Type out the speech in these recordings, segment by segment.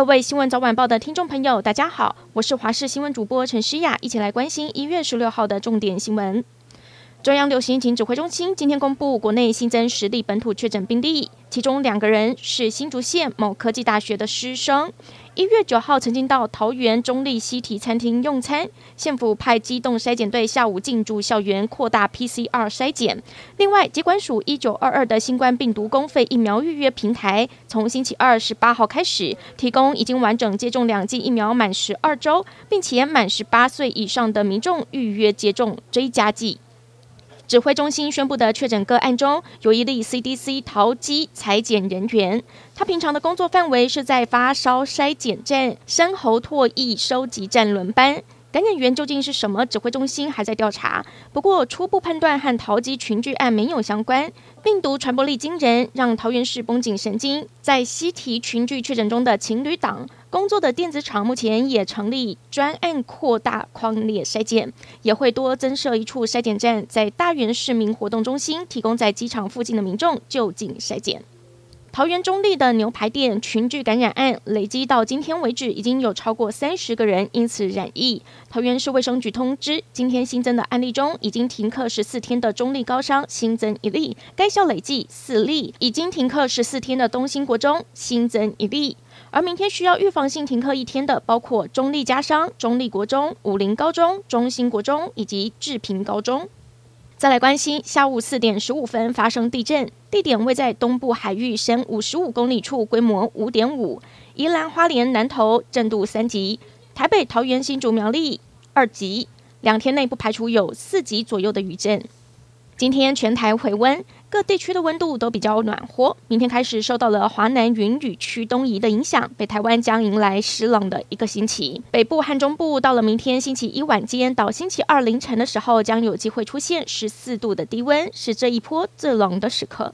各位新闻早晚报的听众朋友，大家好，我是华视新闻主播陈诗雅，一起来关心一月十六号的重点新闻。中央流行疫情指挥中心今天公布，国内新增十例本土确诊病例，其中两个人是新竹县某科技大学的师生，一月九号曾经到桃园中立西堤餐厅用餐，县府派机动筛检队下午进驻校园扩大 PCR 筛检。另外，疾管署一九二二的新冠病毒公费疫苗预约平台，从星期二十八号开始提供已经完整接种两剂疫苗满十二周，并且满十八岁以上的民众预约接种追加剂。指挥中心宣布的确诊个案中，有一例 CDC 逃机采检人员，他平常的工作范围是在发烧筛检站、深喉唾液收集站轮班。感染源究竟是什么？指挥中心还在调查。不过初步判断和逃机群聚案没有相关。病毒传播力惊人，让桃园市绷紧神经。在西提群聚确诊中的情侣档工作的电子厂，目前也成立专案扩大框列筛检，也会多增设一处筛检站，在大园市民活动中心提供在机场附近的民众就近筛检。桃园中立的牛排店群聚感染案，累积到今天为止，已经有超过三十个人因此染疫。桃园市卫生局通知，今天新增的案例中，已经停课十四天的中立高商新增一例，该校累计四例；已经停课十四天的东兴国中新增一例。而明天需要预防性停课一天的，包括中立家商、中立国中、武陵高中、中兴国中以及志平高中。再来关心，下午四点十五分发生地震，地点位在东部海域深五十五公里处，规模五点五。宜兰花莲南头震度三级，台北桃园新竹苗栗二级。两天内不排除有四级左右的余震。今天全台回温，各地区的温度都比较暖和。明天开始受到了华南云雨区东移的影响，北台湾将迎来湿冷的一个星期。北部和中部到了明天星期一晚间到星期二凌晨的时候，将有机会出现十四度的低温，是这一波最冷的时刻。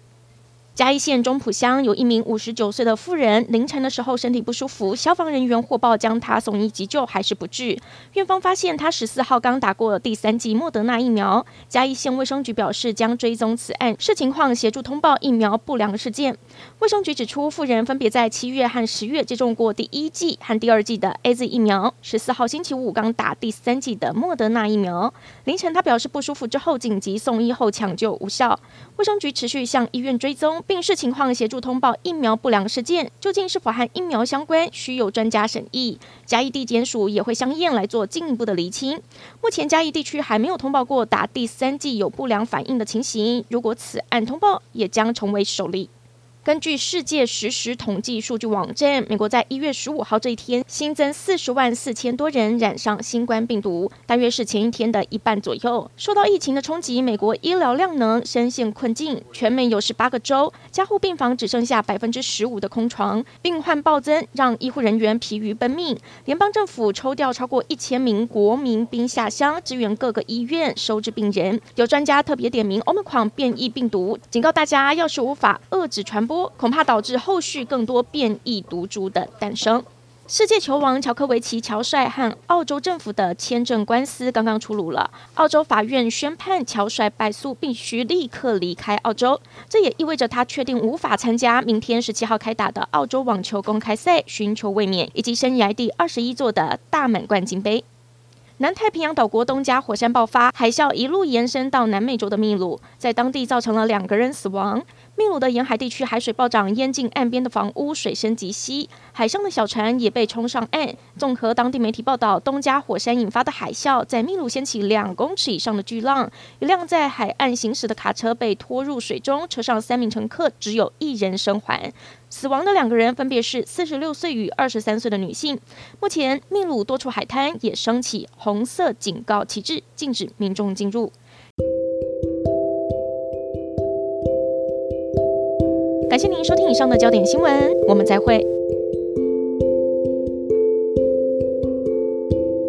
嘉义县中埔乡有一名五十九岁的妇人，凌晨的时候身体不舒服，消防人员获报将她送医急救，还是不治。院方发现她十四号刚打过第三剂莫德纳疫苗。嘉义县卫生局表示将追踪此案，视情况协助通报疫苗不良事件。卫生局指出，妇人分别在七月和十月接种过第一剂和第二剂的 AZ 疫苗，十四号星期五刚打第三剂的莫德纳疫苗。凌晨她表示不舒服之后紧急送医后抢救无效。卫生局持续向医院追踪。病视情况协助通报疫苗不良事件，究竟是否和疫苗相关，需有专家审议。嘉义地检署也会相应来做进一步的厘清。目前嘉义地区还没有通报过打第三剂有不良反应的情形，如果此案通报，也将成为首例。根据世界实时统计数据网站，美国在一月十五号这一天新增四十万四千多人染上新冠病毒，大约是前一天的一半左右。受到疫情的冲击，美国医疗量能深陷困境，全美有十八个州加护病房只剩下百分之十五的空床，病患暴增，让医护人员疲于奔命。联邦政府抽调超过一千名国民兵下乡支援各个医院收治病人。有专家特别点名 Omicron 变异病毒，警告大家，要是无法遏制传播。恐怕导致后续更多变异毒株的诞生。世界球王乔科维奇乔帅和澳洲政府的签证官司刚刚出炉了，澳洲法院宣判乔帅败诉，必须立刻离开澳洲。这也意味着他确定无法参加明天十七号开打的澳洲网球公开赛，寻求卫冕以及生涯第二十一座的大满贯金杯。南太平洋岛国东加火山爆发，海啸一路延伸到南美洲的秘鲁，在当地造成了两个人死亡。秘鲁的沿海地区海水暴涨，淹进岸边的房屋，水深及膝，海上的小船也被冲上岸。综合当地媒体报道，东加火山引发的海啸在秘鲁掀起两公尺以上的巨浪，一辆在海岸行驶的卡车被拖入水中，车上三名乘客只有一人生还。死亡的两个人分别是四十六岁与二十三岁的女性。目前，秘鲁多处海滩也升起红色警告旗帜，禁止民众进入。感谢您收听以上的焦点新闻，我们再会。